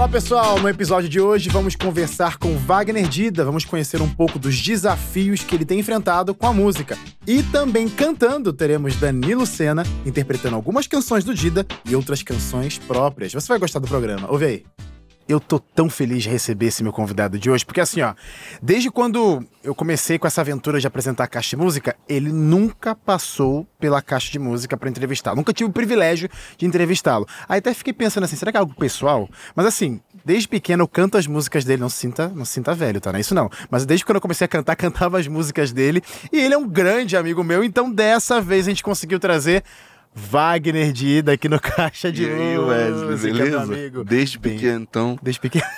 Fala pessoal, no episódio de hoje vamos conversar com Wagner Dida, vamos conhecer um pouco dos desafios que ele tem enfrentado com a música. E também cantando teremos Danilo Sena interpretando algumas canções do Dida e outras canções próprias. Você vai gostar do programa, ouve aí eu tô tão feliz de receber esse meu convidado de hoje, porque assim, ó, desde quando eu comecei com essa aventura de apresentar a caixa de música, ele nunca passou pela caixa de música para entrevistar. Nunca tive o privilégio de entrevistá-lo. Aí até fiquei pensando assim, será que é algo pessoal? Mas assim, desde pequeno eu canto as músicas dele, não se sinta, não se sinta velho, tá? Não é isso não. Mas desde quando eu comecei a cantar, cantava as músicas dele, e ele é um grande amigo meu, então dessa vez a gente conseguiu trazer Wagner de ida aqui no Caixa de E Wesley, beleza? amigo. Desde pequeno, então. Desde pequeno.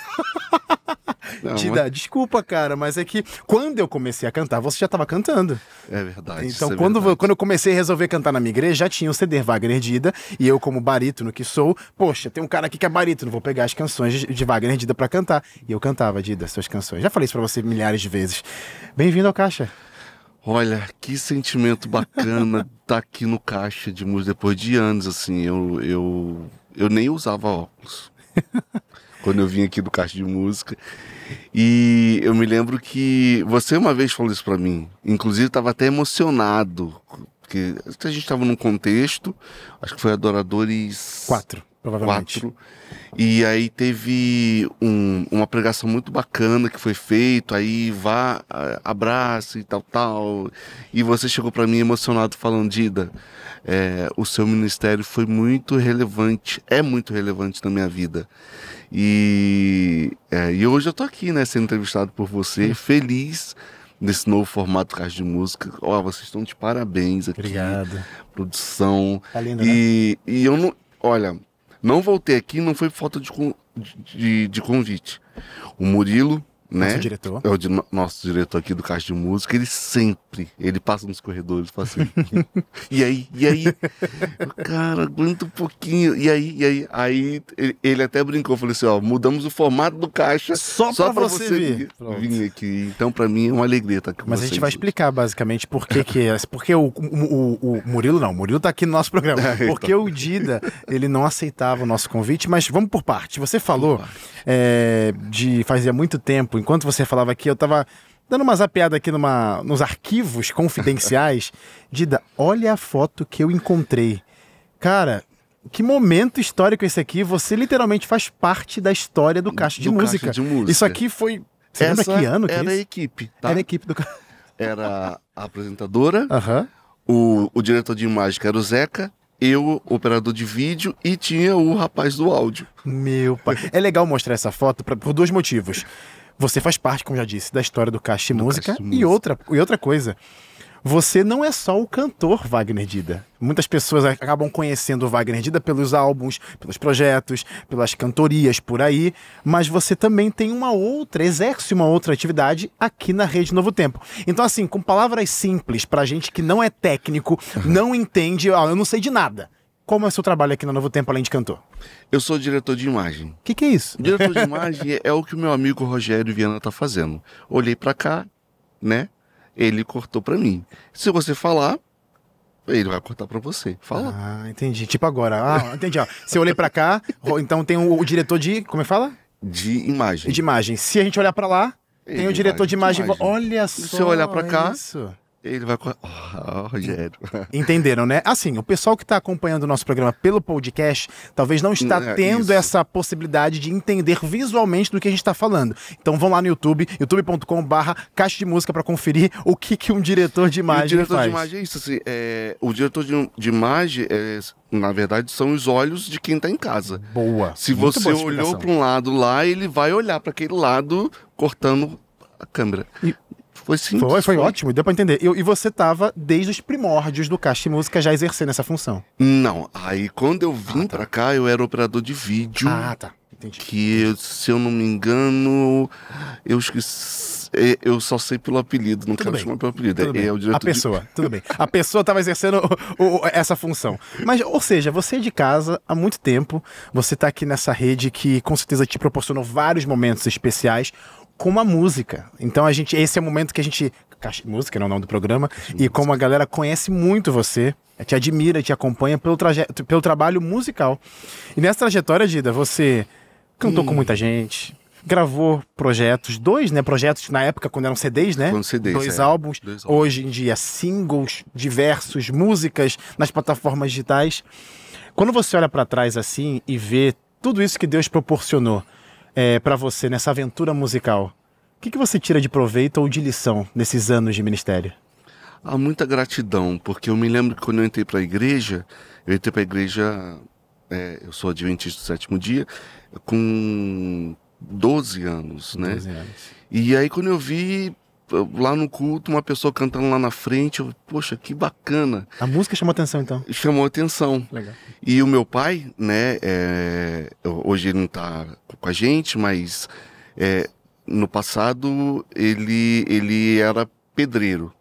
Não, Dida, desculpa, cara, mas é que quando eu comecei a cantar, você já estava cantando. É verdade. Então, é quando, verdade. quando eu comecei a resolver cantar na minha igreja, já tinha o CD Wagner Dida, e eu, como barítono que sou, poxa, tem um cara aqui que é barítono, vou pegar as canções de, Wagner Dida pra cantar. E eu cantava, Dida, suas canções. Já falei isso pra você milhares de vezes. Bem-vindo ao Caixa. Olha, que sentimento bacana estar aqui no caixa de música depois de anos, assim. Eu, eu, eu nem usava óculos quando eu vim aqui do caixa de música. E eu me lembro que você uma vez falou isso pra mim. Inclusive, estava até emocionado. Porque a gente estava num contexto, acho que foi Adoradores Quatro, provavelmente. quatro. E aí teve um- uma pregação muito bacana que foi feito, aí vá, abraço e tal, tal. E você chegou para mim emocionado falando, Dida, é, o seu ministério foi muito relevante, é muito relevante na minha vida. E, é, e hoje eu tô aqui, né, sendo entrevistado por você, feliz nesse novo formato Caixa de Música. Ó, vocês estão de parabéns aqui. Obrigado. Produção. Tá lindo, né? E, e eu não. Olha, não voltei aqui, não foi falta de, de, de convite. O Murilo, né? Nosso diretor. É o di- nosso diretor aqui do Caixa de Música, ele sempre, ele passa nos corredores, fala assim, e aí, e aí? Cara, aguenta um pouquinho, e aí, e aí? Aí ele, ele até brincou, falou assim, ó, mudamos o formato do Caixa Só pra você vir. Vir aqui. Então, pra mim, é uma alegria estar com Mas a gente vai explicar basicamente por que que é. Porque o, o, o- Murilo não, o Murilo tá aqui no nosso programa. então. Porque o Dida, ele não aceitava o nosso convite, mas vamos por parte. Você falou é, de fazia muito tempo, enquanto você falava aqui, eu tava dando uma zapeada aqui numa, nos arquivos confidenciais. Dida, olha a foto que eu encontrei. Cara, que momento histórico esse aqui. Você literalmente faz parte da história do Caixa de, Do Caixa música. de Música. Isso aqui foi. Você lembra Essa que ano que é era a equipe, tá? Era a equipe do. Era a apresentadora, Aham. o, o diretor de imagem, que era o Zeca, eu, o operador de vídeo, e tinha o rapaz do áudio. Meu pai. É legal mostrar essa foto pra- por dois motivos. Você faz parte, como já disse, da história do Caixa de Música. Caixa de E outra, e outra coisa. Você não é só o cantor Wagner Dida. Muitas pessoas acabam conhecendo o Wagner Dida pelos álbuns, pelos projetos, pelas cantorias por aí, mas você também tem uma outra, exerce uma outra atividade aqui na Rede Novo Tempo. Então, assim, com palavras simples, pra gente que não é técnico, não entende, ó, eu não sei de nada. Como é o seu trabalho aqui na Novo Tempo, além de cantor? Eu sou diretor de imagem. O que, que é isso? Diretor de imagem é o que o meu amigo Rogério Viana tá fazendo. Olhei pra cá, né? Ele cortou pra mim. Se você falar, ele vai cortar pra você. Fala. Ah, entendi. Tipo agora. Ah, entendi. Ó. Se eu olhei pra cá, então tem o, o diretor de. Como é que fala? De imagem. De imagem. Se a gente olhar pra lá, tem Ele o diretor de imagem. imagem. Olha Se só. você olhar pra cá, Isso. Ele vai. Ah, Rogério. Entenderam, né? Assim, o pessoal que está acompanhando o nosso programa pelo podcast talvez não está É, tendo isso. essa possibilidade de entender visualmente do que a gente está falando. Então vão lá no YouTube, youtube.com/barra caixa de música para conferir o que, que um diretor de E o imagem diretor faz. de imagem é isso, assim, é, o diretor de, de imagem, é, na verdade, são os olhos de quem tá em casa. Boa. Se Muito você boa olhou para um lado lá, ele vai olhar para aquele lado cortando a câmera. E- Foi simples. Foi, foi ótimo, deu pra entender. E, e você tava desde os primórdios do Caixa de Música já exercendo essa função. Não, aí quando eu vim pra cá, eu era operador de vídeo. Ah, tá. Entendi. Que, se eu não me engano, eu esqueci. é, Eu só sei pelo apelido, não Tudo quero bem. chamar pelo apelido. Tudo É, é o diretor a pessoa, tudo bem. A pessoa estava exercendo o- o- essa função. Mas, ou seja, você é de casa há muito tempo, você está aqui nessa rede que com certeza te proporcionou vários momentos especiais com a música. Então a gente, esse é o momento que a gente. Caixa- Música, não é o nome do programa. E como a galera conhece muito você, te admira, te acompanha pelo, traje, pelo trabalho musical. E nessa trajetória, Dida, você Cantou com muita gente, gravou projetos, dois, né? Projetos na época quando eram CDs, né? Quando CDs, dois, é. álbuns. Dois álbuns. Hoje em dia, singles diversos, músicas nas plataformas digitais. Quando você olha pra trás assim e vê tudo isso que Deus proporcionou é, para você nessa aventura musical, o que, que você tira de proveito ou de lição nesses anos de ministério? Há muita gratidão, porque eu me lembro que quando eu entrei para a igreja, eu entrei para a igreja, é, eu sou adventista do sétimo dia, com 12 anos, né? 12 anos. E aí quando eu vi lá no culto uma pessoa cantando lá na frente, eu, poxa, que bacana. A música chamou atenção então. Chamou atenção. Legal. E o meu pai, né, é, hoje ele não tá com a gente, mas é, no passado ele, ele era pedreiro.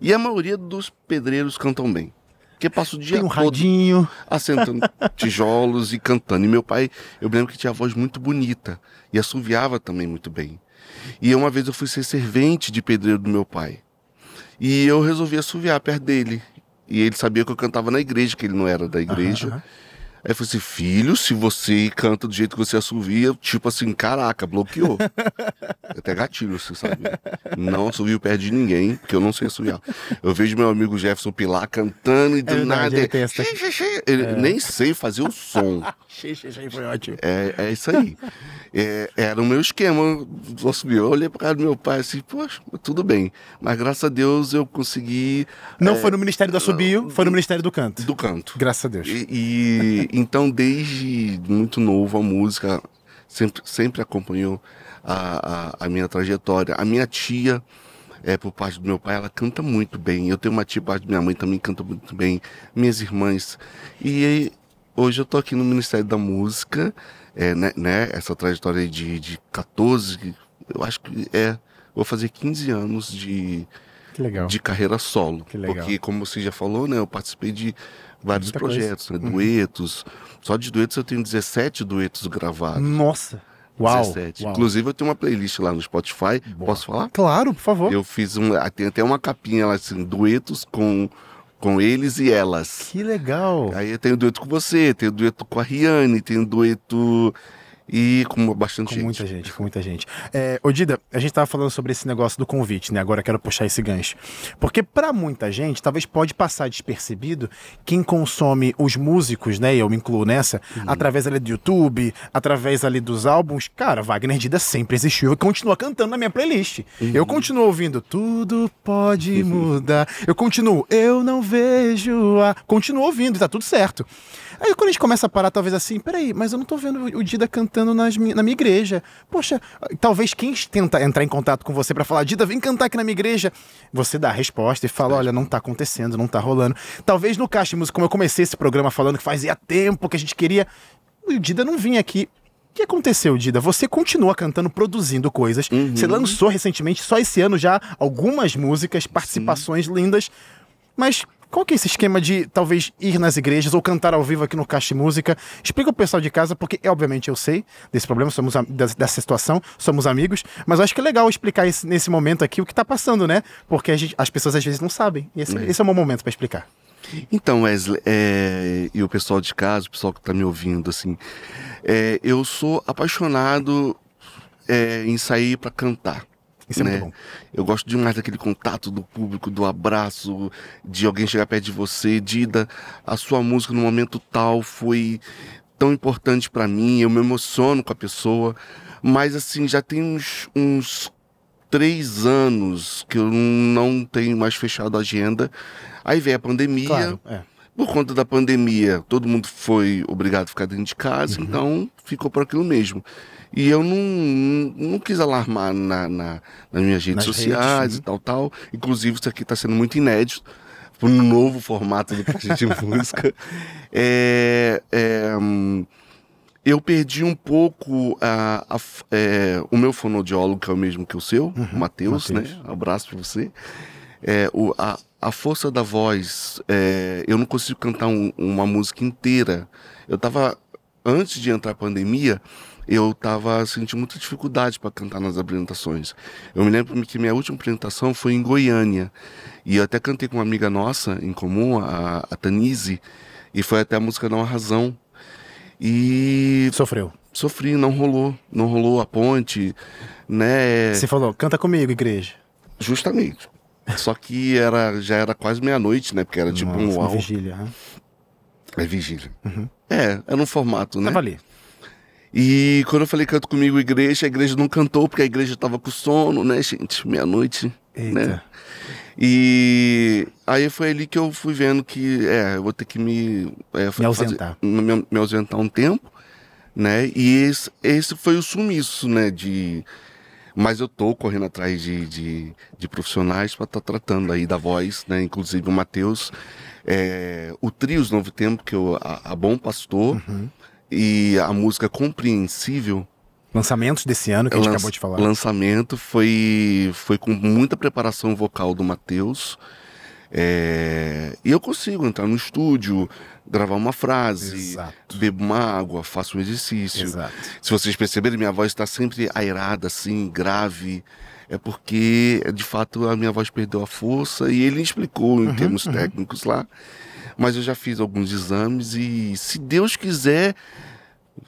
E a maioria dos pedreiros cantam bem. Porque passa o dia Tem um todo radinho. assentando tijolos e cantando. E meu pai, eu lembro que tinha a voz muito bonita e assoviava também muito bem. E uma vez eu fui ser servente de pedreiro do meu pai. E eu resolvi assoviar perto dele. E ele sabia que eu cantava na igreja, que ele não era da igreja. aham. Aí eu falei assim, filho, se você canta do jeito que você assovia, tipo assim, caraca, bloqueou. Até gatilho, você sabe. Não assovio perto de ninguém, porque eu não sei assoviar. Eu vejo meu amigo Jefferson Pilar cantando e do É nada... ele essa-. Ele nem sei fazer o som. Foi ótimo. É, é isso aí. É, era o meu esquema. Eu olhei pra cara do meu pai assim, poxa, tudo bem. Mas graças a Deus eu consegui Não é, foi no Ministério do Assobio, foi no Ministério do Canto. do canto. Graças a Deus. E, e, então, desde muito novo, a música sempre, sempre acompanhou a, a, a minha trajetória. A minha tia, é, por parte do meu pai, ela canta muito bem. Eu tenho uma tia, por parte da minha mãe, também canta muito bem. Minhas irmãs. E hoje eu tô aqui no Ministério da Música, é, né, né, essa trajetória de, de 14, eu acho que é. Vou fazer 15 anos de, Que legal. de carreira solo. Que legal. Porque, como você já falou, né, eu participei de vários Muita. Uhum. projetos, né, duetos. Só de duetos eu tenho 17 duetos gravados. Nossa. Uau. 17. uau. Inclusive eu tenho uma playlist lá no Spotify. Boa. Posso falar? Claro, por favor. Eu fiz um. ah, Tem até uma capinha lá assim, duetos com, com eles e elas. Que legal. Aí eu tenho dueto com você, tenho dueto com a Riane, tenho dueto. E com bastante Com gente. muita gente, com muita gente. É, Odida, a gente tava falando sobre esse negócio do convite, né? Agora eu quero puxar esse gancho. Porque pra muita gente, talvez pode passar despercebido quem consome os músicos, né? E eu me incluo nessa, através ali do YouTube, através ali dos álbuns. Cara, Wagner Dida sempre existiu e continua cantando na minha playlist. Eu continuo ouvindo Tudo Pode Mudar. Eu continuo Eu Não Vejo a... Continuo ouvindo tá tudo certo. Aí quando a gente começa a parar, talvez assim, peraí, mas eu não tô vendo o Dida cantando nas na minha igreja. Poxa, talvez quem tenta entrar em contato com você pra falar, Dida, vem cantar aqui na minha igreja, você dá a resposta e fala, olha, não tá acontecendo, não tá rolando. Talvez no Caixa de Música, como eu comecei esse programa falando que fazia tempo que a gente queria, o Dida não vinha aqui. O que aconteceu, Dida? Você continua cantando, produzindo coisas. Você lançou recentemente, só esse ano já, algumas músicas, participações lindas. Mas qual que é esse esquema de talvez ir nas igrejas ou cantar ao vivo aqui no Caixa Música? Explica o pessoal de casa, porque obviamente eu sei desse problema, somos dessa situação, somos amigos, mas eu acho que é legal explicar esse- nesse momento aqui o que tá passando, né? Porque gente- as pessoas às vezes não sabem. E esse, esse é o meu momento para explicar. Então, Wesley, é, e o pessoal de casa, o pessoal que está me ouvindo, assim, é, eu sou apaixonado é, em sair para cantar. Isso é né? muito bom. Eu gosto demais daquele contato do público, do abraço, de alguém chegar perto de você, Dida, a sua música no momento tal foi tão importante para mim, eu me emociono com a pessoa, mas assim, já tem uns, uns três anos que eu não tenho mais fechado a agenda. Aí veio a pandemia. Claro, é. Por conta da pandemia, todo mundo foi obrigado a ficar dentro de casa, Uhum. então ficou por aquilo mesmo. E eu não, não quis alarmar na, na, nas minhas redes Nas sociais redes, e tal, tal. Inclusive, isso aqui está sendo muito inédito, um novo formato do Caixa de Música. É, é, eu perdi um pouco a, a é, o meu fonoaudiólogo, que é o mesmo que o seu, o Matheus, né? Abraço para você. É, o, a, a força da voz, é, eu não consigo cantar um- uma música inteira. Eu tava, antes de entrar a pandemia, eu tava sentindo muita dificuldade para cantar nas apresentações. Eu me lembro que minha última apresentação foi em Goiânia. E eu até cantei com uma amiga nossa em comum, a, a Tanise, e foi até a música Não Há Razão. E Sofreu. sofri, não rolou, não rolou a ponte, né? Você falou, canta comigo, igreja. Justamente. Só que era, já era quase meia-noite, né? Porque era tipo Nossa, um uau. vigília. né? É vigília. Uhum. É, era um formato, né? Tava ali. E quando eu falei canto comigo igreja, a igreja não cantou porque a igreja tava com sono, né, gente? Meia-noite, né? E aí foi ali que eu fui vendo que, é, eu vou ter que me... é, Me ausentar. me, me ausentar um tempo, né? E esse, esse foi o sumiço, né, de... Mas eu tô correndo atrás de, de, de profissionais para estar tratando aí da voz, né? Inclusive o Matheus, é, o Trios Novo Tempo, que eu, a, a Bom Pastor, Uhum. E a música Compreensível, Lançamentos desse ano que a gente acabou de falar. lançamento, foi, foi com muita preparação vocal do Matheus. É, e eu consigo entrar no estúdio, gravar uma frase, Exato. bebo uma água, faço um exercício. Exato. Se vocês perceberem, minha voz está sempre airada, assim, grave. É porque, de fato, a minha voz perdeu a força e ele explicou em termos técnicos lá. Mas eu já fiz alguns exames e, se Deus quiser.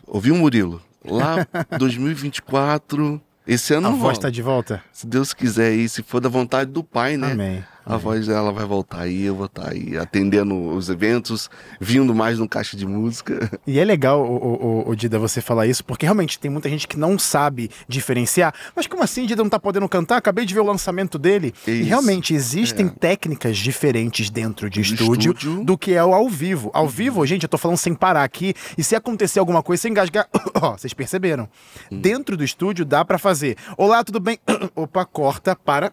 Ouviu, Murilo? Lá, 2024, esse ano A não voz rola. tá de volta? Se Deus quiser e se for da vontade do Pai, né? Amém. A voz dela vai voltar aí, eu vou estar aí atendendo os eventos, vindo mais no caixa de música. E é legal, o, o, o- Dida, você falar isso, porque realmente tem muita gente que não sabe diferenciar. Mas como assim, Dida não tá podendo cantar? Acabei de ver o lançamento dele. E Isso. realmente existem técnicas diferentes dentro de estúdio, estúdio. do que é o ao vivo. Ao vivo, gente, eu tô falando sem parar aqui. E se acontecer alguma coisa, sem engasgar. Ó, vocês perceberam? Dentro do estúdio dá pra fazer. Olá, tudo bem? Opa, corta, para.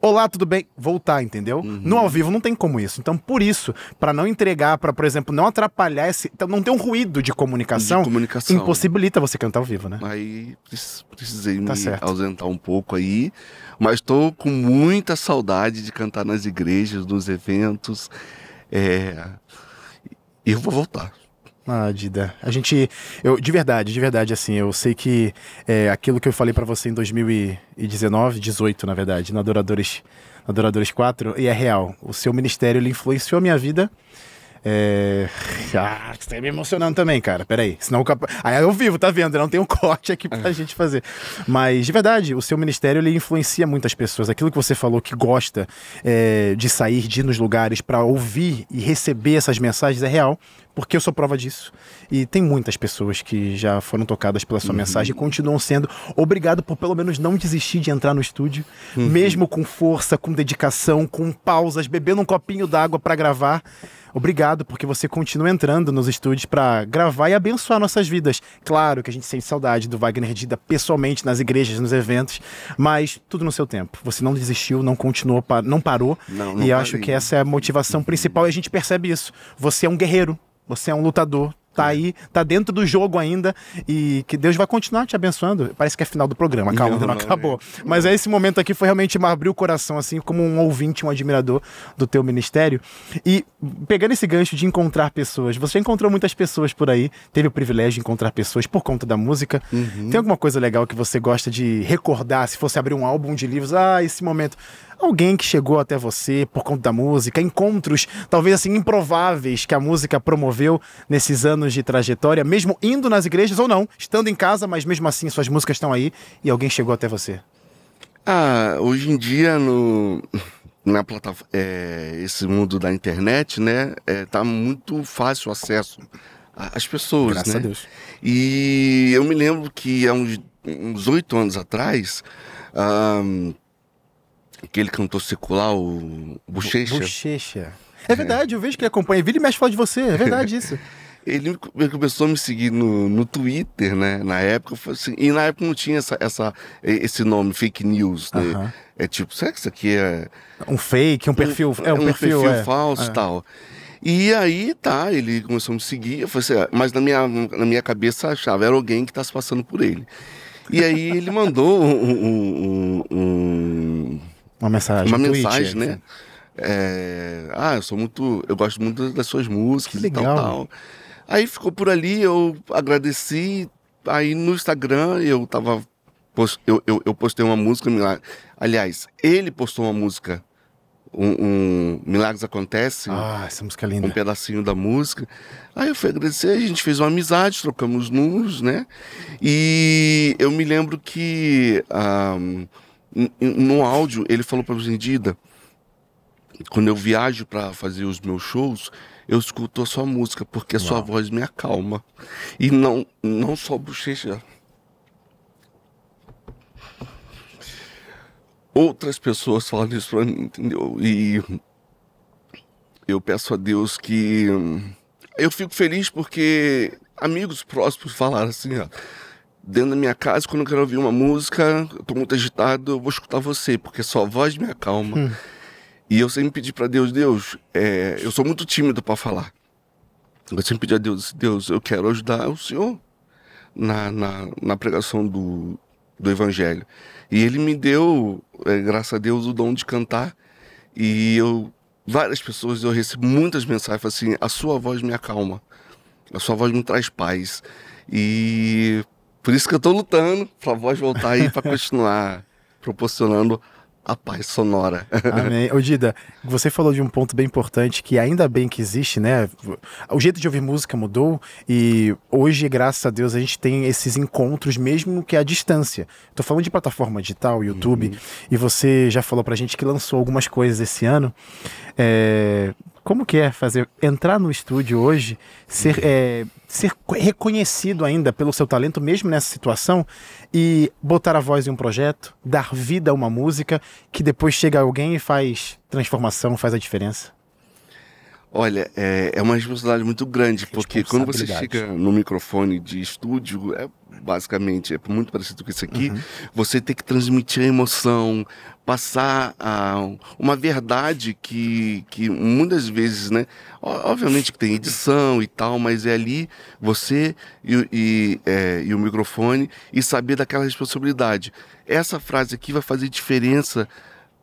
Olá, tudo bem? Voltar, entendeu? No ao vivo não tem como isso. Então, por isso, pra não entregar, pra, por exemplo, não atrapalhar esse. Então, não ter um ruído de comunicação, De comunicação. impossibilita você cantar ao vivo, né? Aí precis- precisei Tá me certo. ausentar um pouco aí, mas estou com muita saudade de cantar nas igrejas, nos eventos. É... E eu vou voltar. Ah, Dida. A gente. Eu, de verdade, de verdade, assim, eu sei que é, aquilo que eu falei pra você em 2019, 18, na verdade, no Adoradores, no Adoradores 4, e é real. O seu ministério ele influenciou a minha vida. É... Ah, você tá me emocionando também, cara. Peraí. Senão. Aí eu vivo, tá vendo? Não tem um corte aqui pra gente fazer. Mas, de verdade, o seu ministério ele influencia muitas pessoas. Aquilo que você falou que gosta é, de sair, de ir nos lugares pra ouvir e receber essas mensagens é real, porque eu sou prova disso. E tem muitas pessoas que já foram tocadas pela sua mensagem e continuam sendo. Obrigado por pelo menos não desistir de entrar no estúdio, mesmo com força, com dedicação, com pausas, bebendo um copinho d'água pra gravar. Obrigado, porque você continua entrando nos estúdios pra gravar e abençoar nossas vidas. Claro que a gente sente saudade do Wagner Dida pessoalmente nas igrejas, nos eventos, mas tudo no seu tempo. Você não desistiu, não continuou, não parou. Não, não e acho parei. que essa é a motivação principal e a gente percebe isso. Você é um guerreiro, você é um lutador. Tá aí, tá dentro do jogo ainda e que Deus vai continuar te abençoando. Parece que é final do programa, calma, Não, não não, acabou. Mas esse momento aqui foi realmente me abrir o coração, assim, como um ouvinte, um admirador do teu ministério. E pegando esse gancho de encontrar pessoas, você encontrou muitas pessoas por aí, teve o privilégio de encontrar pessoas por conta da música. Tem alguma coisa legal que você gosta de recordar, se fosse abrir um álbum de livros? Ah, esse momento. Alguém que chegou até você por conta da música, encontros talvez assim improváveis que a música promoveu nesses anos de trajetória, mesmo indo nas igrejas ou não, estando em casa, mas mesmo assim suas músicas estão aí e alguém chegou até você. Ah, hoje em dia no na plataforma, é, esse mundo da internet, né, é, tá muito fácil o acesso às pessoas, Graças né? a Deus. E eu me lembro que há uns uns oito anos atrás, ahn, aquele cantor secular, o Bochecha, Bochecha. É verdade, eu vejo que ele acompanha. Vira e mexe fala de você, é verdade isso. ele começou a me seguir no, no Twitter, né? Na época, assim, e na época não tinha essa, essa, esse nome, fake news, né? É tipo, será que isso aqui é Um fake, um perfil. é um, perfil, é. falso e É. tal. E aí, tá, ele começou a me seguir, eu falei assim, ah, mas na minha, na minha cabeça achava, era alguém que tá se passando por ele. E aí ele mandou um- um- um- um, Uma mensagem. uma um tweet, mensagem, é. né? É, ah, eu sou muito. Eu gosto muito das suas músicas Que e tal, legal. tal. Aí ficou por ali, eu agradeci. Aí no Instagram eu tava. Eu, eu, eu postei uma música. Aliás, ele postou uma música um, um Milagres Acontecem. Ah, essa música é linda. Um pedacinho da música. Aí eu fui agradecer, a gente fez uma amizade, trocamos números, né? E eu me lembro que um, no áudio ele falou para mim, Dida, quando eu viajo para fazer os meus shows, eu escuto a sua música, porque a Uau. sua voz me acalma. E não, não só bochecha. Outras pessoas falam isso pra mim, entendeu? E eu peço a Deus que. Eu fico feliz porque amigos próximos falaram assim, ó. Dentro da minha casa, quando eu quero ouvir uma música, eu tô muito agitado, eu vou escutar você, porque sua voz me acalma. Hum. E eu sempre pedi para Deus, Deus, é, eu sou muito tímido para falar. Eu sempre pedi a Deus, Deus, eu quero ajudar o Senhor na, na, na pregação do, do Evangelho. E Ele me deu, é, graças a Deus, o dom de cantar. E eu, várias pessoas, eu recebo muitas mensagens assim: a sua voz me acalma, a sua voz me traz paz. E por isso que eu estou lutando para a voz voltar aí para continuar proporcionando a paz sonora. Amém. Ô Dida, você falou de um ponto bem importante que ainda bem que existe, né? O jeito de ouvir música mudou e hoje, graças a Deus, a gente tem esses encontros mesmo que à distância. Tô falando de plataforma digital, YouTube, uhum. e você já falou pra gente que lançou algumas coisas esse ano. É, como que é fazer entrar no estúdio hoje, ser, é, ser reconhecido ainda pelo seu talento, mesmo nessa situação, e botar a voz em um projeto, dar vida a uma música, que depois chega alguém e faz transformação, faz a diferença? Olha, é, é uma responsabilidade muito grande, porque quando você chega no microfone de estúdio, é basicamente, é muito parecido com isso aqui, uhum. você tem que transmitir a emoção, passar a, uma verdade que, que muitas vezes, né? Obviamente que tem edição e tal, mas é ali você e, e, é, e o microfone e saber daquela responsabilidade. Essa frase aqui vai fazer diferença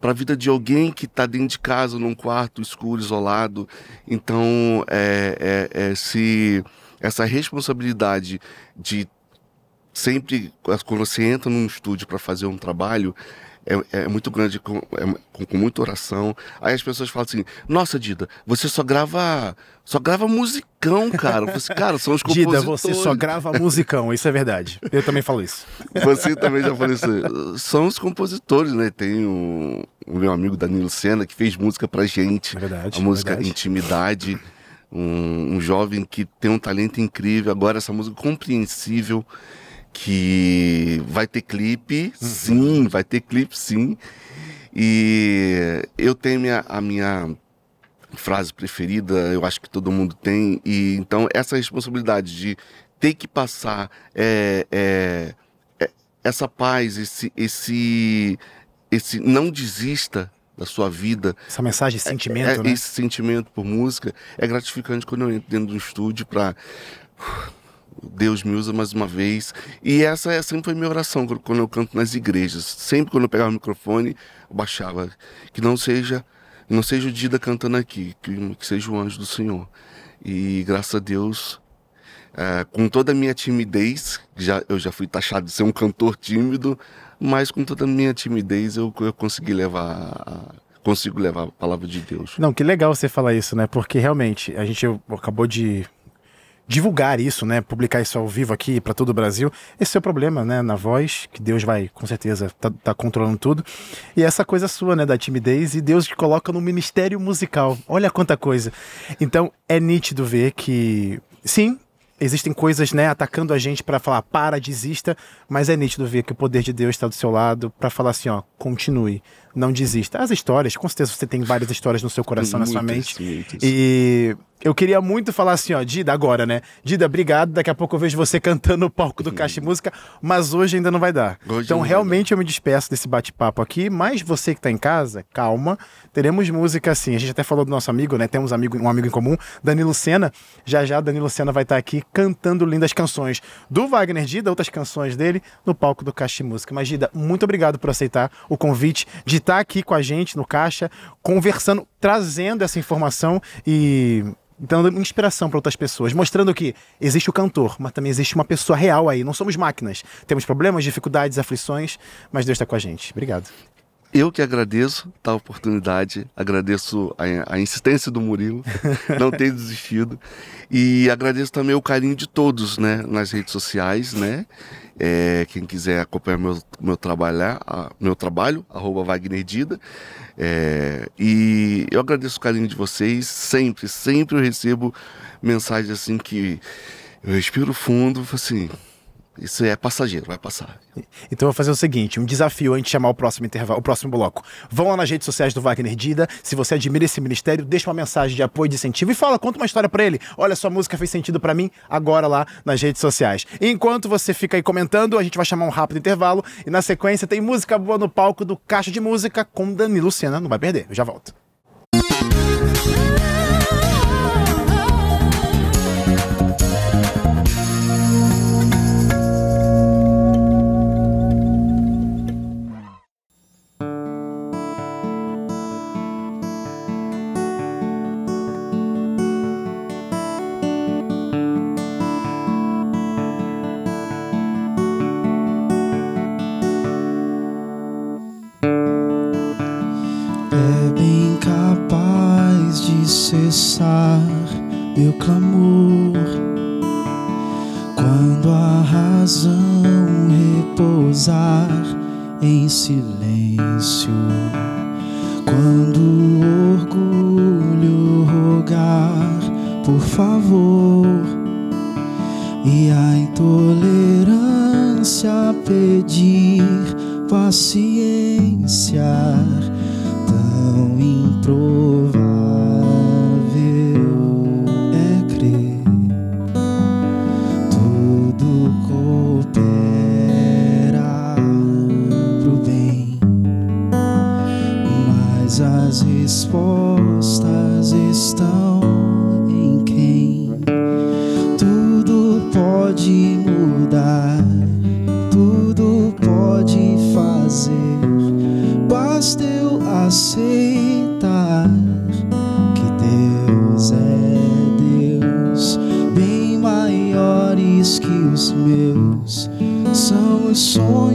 para a vida de alguém que está dentro de casa, num quarto escuro, isolado. Então, é, é, é, se essa responsabilidade de sempre, quando você entra num estúdio para fazer um trabalho, é, é muito grande, com, é, com, com, muita oração. Aí as pessoas falam assim: Nossa, Dida, você só grava. Só grava musicão, cara. Você, cara, são os compositores. Dida, você só grava musicão, isso é verdade. Eu também falo isso. Você também já falou isso. São os compositores, né? Tem o, o meu amigo Danilo Sena, que fez música pra gente. É verdade. A música verdade. Intimidade. Um, um jovem que tem um talento incrível. Agora, essa música compreensível que vai ter clipe, uhum. sim, vai ter clipe, sim. E eu tenho minha, a minha frase preferida, eu acho que todo mundo tem, e então essa responsabilidade de ter que passar é, é, é, essa paz, esse, esse, esse não desista da sua vida. Essa mensagem, esse sentimento, é, né? Esse sentimento por música é gratificante quando eu entro dentro do estúdio para Deus me usa mais uma vez. E essa é, sempre foi minha oração quando eu canto nas igrejas. Sempre quando eu pegava o microfone, eu baixava. Que não seja, não seja o Dida cantando aqui, que, que seja o anjo do Senhor. E graças a Deus, é, com toda a minha timidez, já, eu já fui taxado de ser um cantor tímido, mas com toda a minha timidez eu, eu consegui levar consigo levar a palavra de Deus. Não, que legal você falar isso, né? Porque realmente a gente acabou de divulgar isso, né? Publicar isso ao vivo aqui para todo o Brasil. Esse é o problema, né? Na voz, que Deus vai, com certeza, tá, tá, controlando tudo. E essa coisa sua, né? Da timidez, e Deus te coloca no ministério musical. Olha quanta coisa. Então, é nítido ver que, sim, existem coisas, né, atacando a gente para falar para, desista, mas é nítido ver que o poder de Deus está do seu lado para falar assim, ó, continue, não desista. As histórias, com certeza você tem várias histórias no seu coração, muitas, na sua mente. Muitas. E eu queria muito falar assim, ó, Dida, agora, né? Dida, obrigado. Daqui a pouco eu vejo você cantando no palco do Caixa Música, mas hoje ainda não vai dar. Hoje então, realmente, eu me despeço desse bate-papo aqui, mas você que tá em casa, calma. Teremos música assim. A gente até falou do nosso amigo, né? Temos um amigo, um amigo em comum, Danilo Sena. Já já, Danilo Sena vai estar tá aqui cantando lindas canções do Wagner Dida, outras canções dele, no palco do Caixa Música. Mas, Dida, muito obrigado por aceitar o convite de estar tá aqui com a gente no Caixa, conversando, trazendo essa informação e dando inspiração para outras pessoas, mostrando que existe o cantor, mas também existe uma pessoa real aí. Não somos máquinas. Temos problemas, dificuldades, aflições, mas Deus está com a gente. Obrigado. Eu que agradeço a oportunidade, agradeço a, a insistência do Murilo, não ter desistido. E agradeço também o carinho de todos, né, nas redes sociais, né? É, quem quiser acompanhar meu, meu, trabalhar, meu trabalho, arroba Wagner Dida. É, e eu agradeço o carinho de vocês, sempre, sempre eu recebo mensagens assim que eu respiro fundo, assim, isso é passageiro, vai passar. Então eu vou fazer o seguinte: um desafio antes de chamar o próximo intervalo, o próximo bloco. Vão lá nas redes sociais do Wagner Dida. Se você admira esse ministério, deixa uma mensagem de apoio de incentivo e fala, conta uma história para ele. Olha, sua música fez sentido para mim agora lá nas redes sociais. Enquanto você fica aí comentando, a gente vai chamar um rápido intervalo e na sequência tem música boa no palco do Caixa de Música com Danilo Sena. Não vai perder, eu já volto. Respostas estão em quem tudo pode mudar, tudo pode fazer. Basta eu aceitar que Deus é Deus, bem maiores que os meus. São os sonhos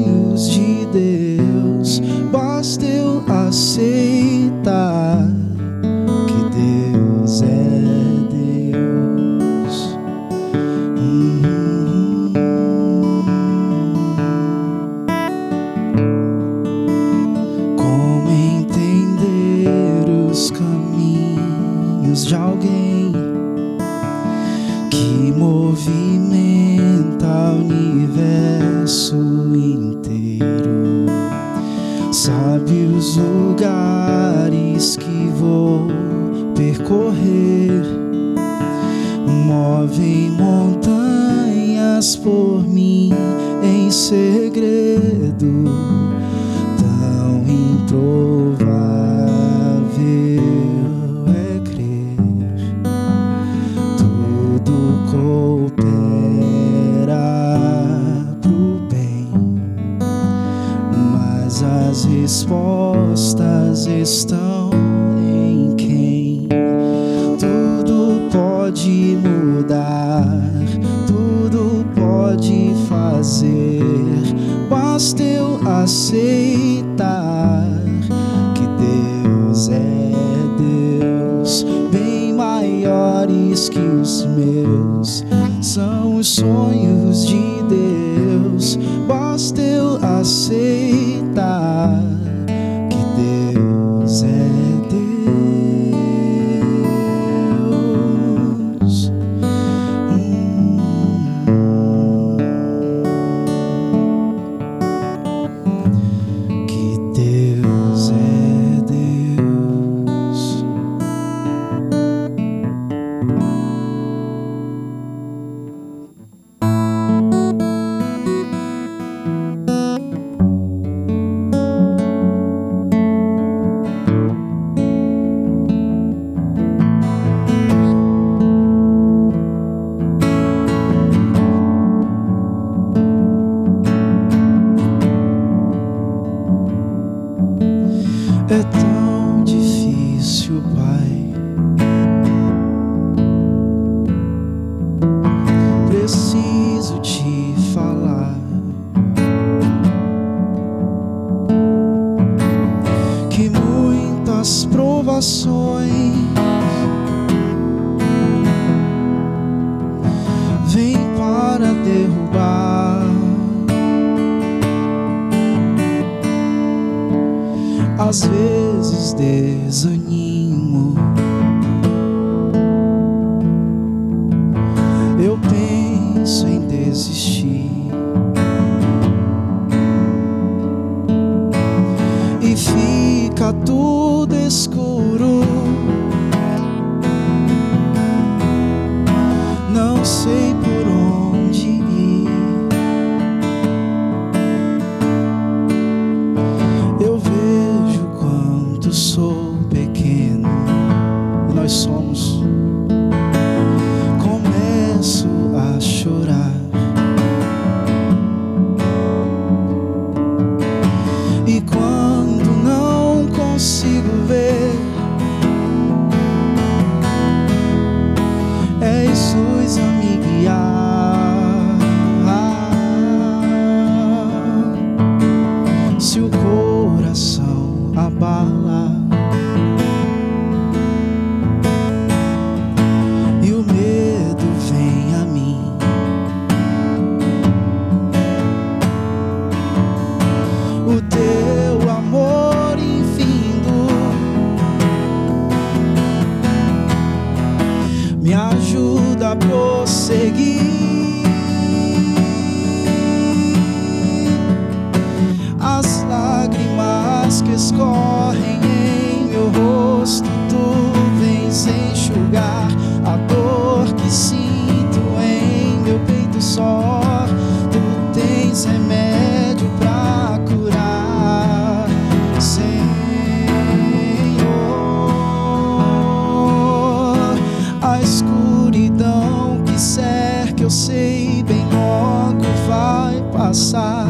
passar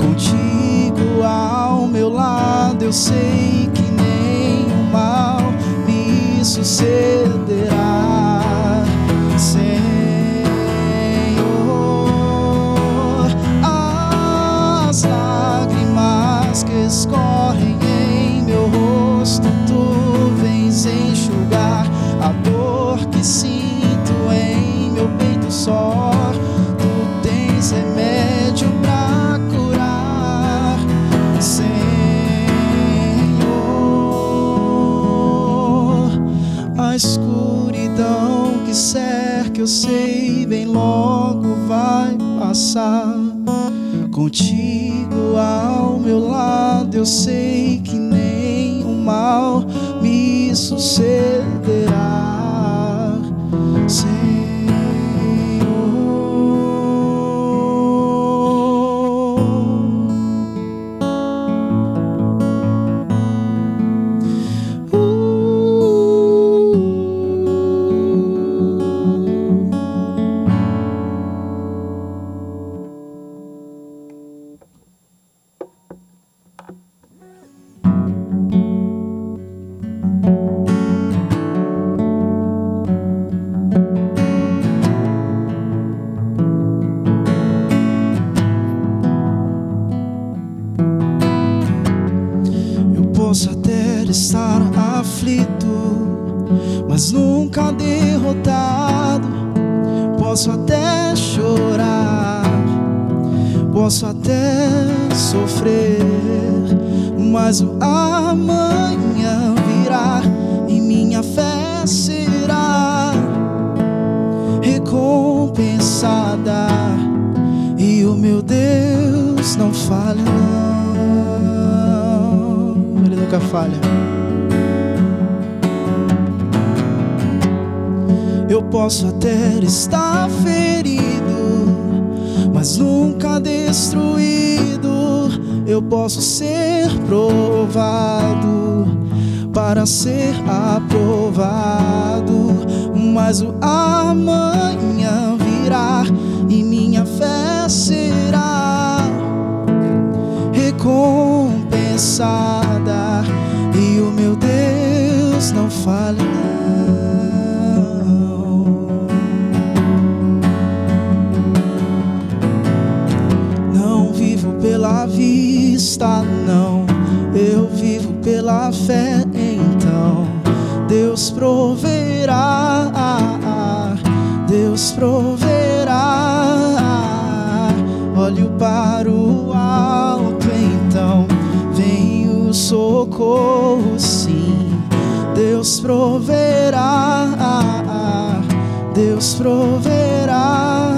contigo ao meu lado. Eu sei que nenhum mal me sucederá. sei, bem logo vai passar. Contigo ao meu lado, eu sei que nem o mal me sucederá. e o meu Deus não falha não. Não vivo pela vista, não. Eu vivo pela fé, então Deus proverá. Deus proverá. Olha o Pai Deus proverá, Deus proverá.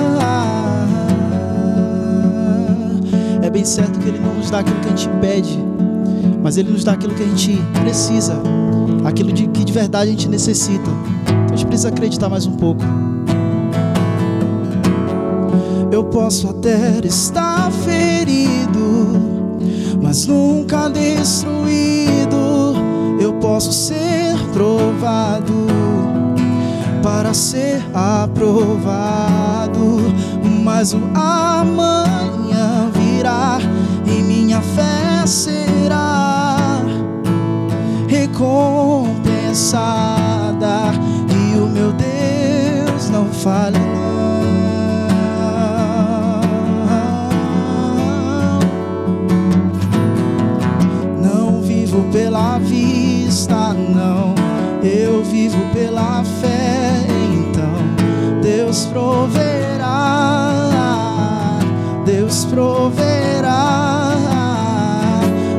É bem certo que Ele não nos dá aquilo que a gente pede, mas Ele nos dá aquilo que a gente precisa aquilo de que de verdade a gente necessita. Então a gente precisa acreditar mais um pouco. Eu posso até estar ferido, mas nunca destruído. Eu posso ser provado para ser aprovado, mas o amanhã virá e minha fé será recompensada. E o meu Deus não falha proverá. Deus proverá.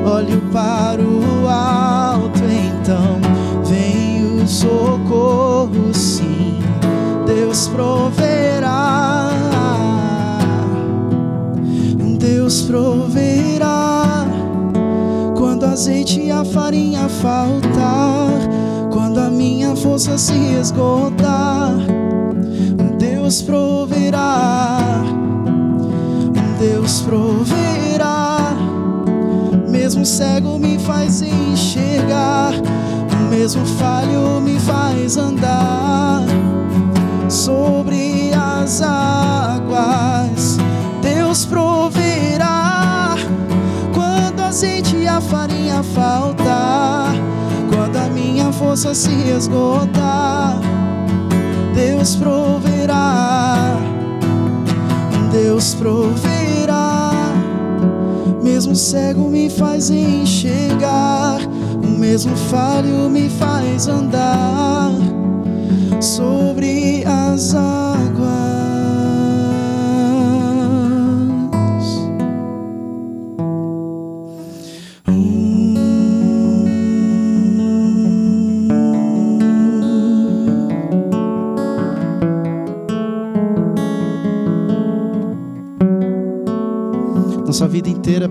Olho para o alto, então vem o socorro, sim. Deus proverá. Deus proverá quando azeite e a farinha faltar, quando a minha força se esgotar. Deus proverá. Deus proverá. Mesmo cego me faz enxergar, mesmo falho me faz andar sobre as águas. Deus proverá quando azeite e a farinha faltar, quando a minha força se esgotar. Deus proverá. Deus proverá. Mesmo cego me faz enxergar, o mesmo falho me faz andar sobre as águas.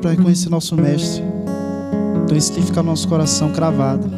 Para reconhecer nosso Mestre. Então isso tem que ficar no nosso coração cravado.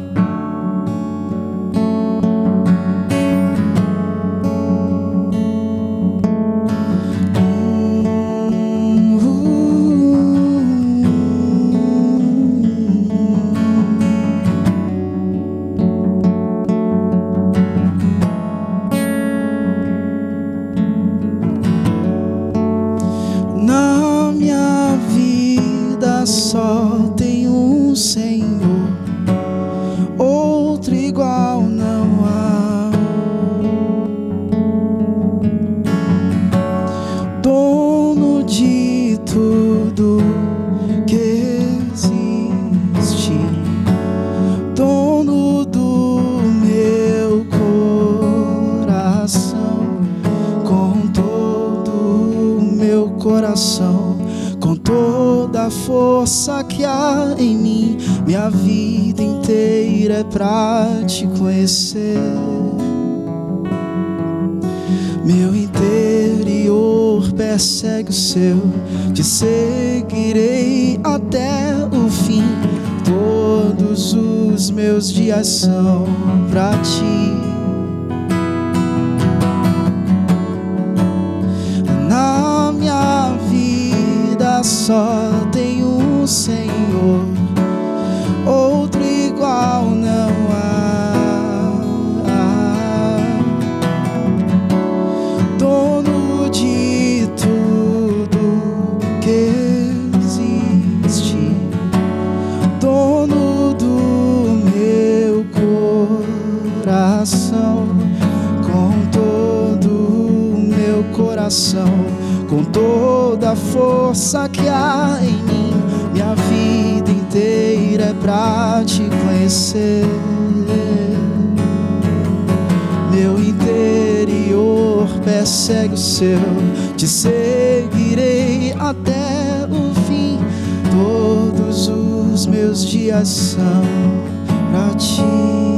São pra ti. coração, com toda a força que há em mim. Minha vida inteira é pra te conhecer. Meu interior persegue o seu, te seguirei até o fim. Todos os meus dias são pra ti.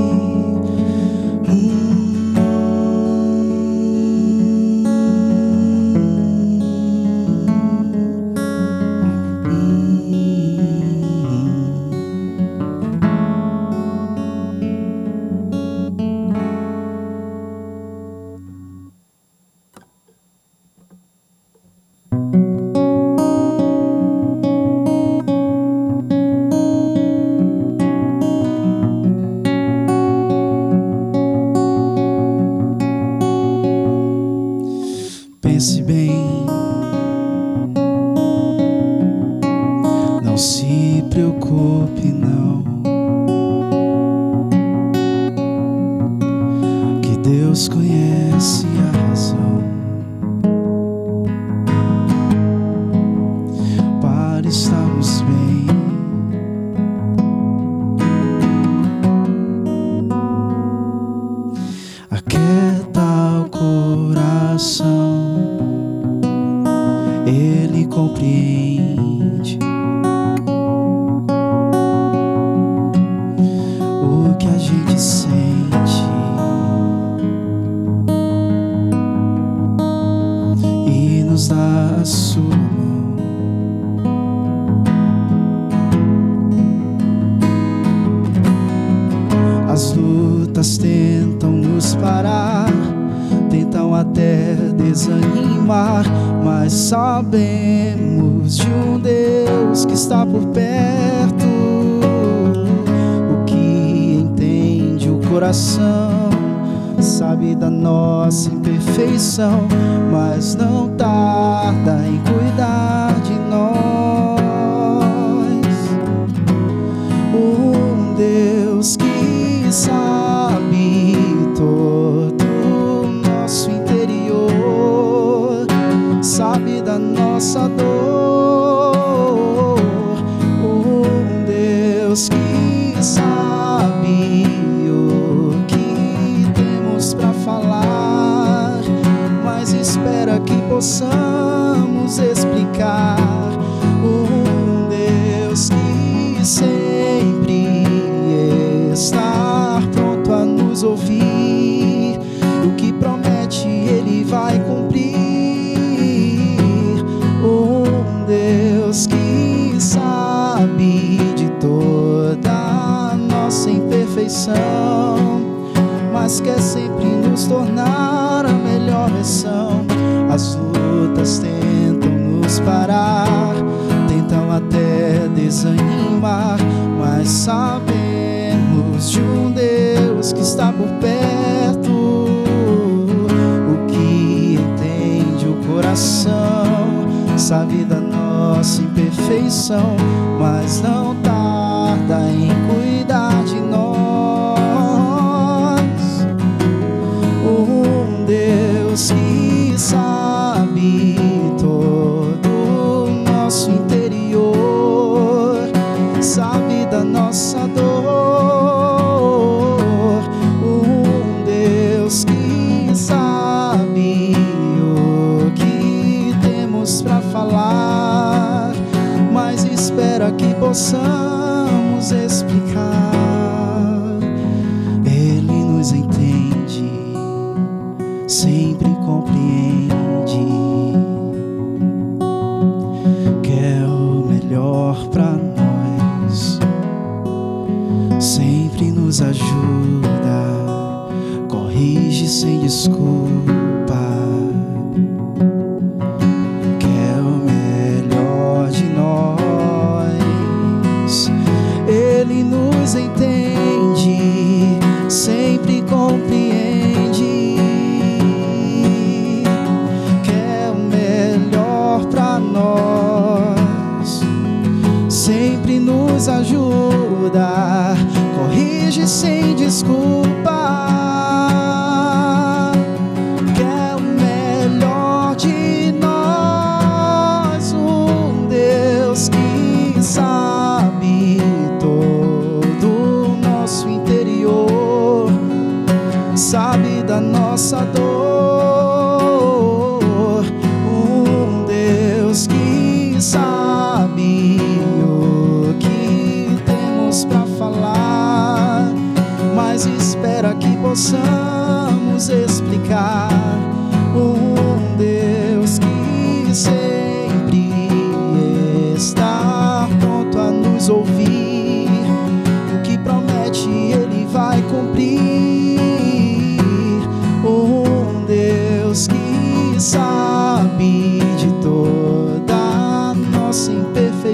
Mas nossa dor. Um Deus que sabe o que temos para falar, mas espera que possamos explicar.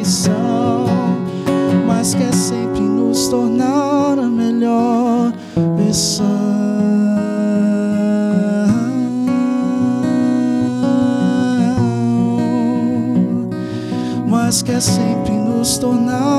perfeição, mas quer sempre nos tornar a melhor versão. Mas quer sempre nos tornar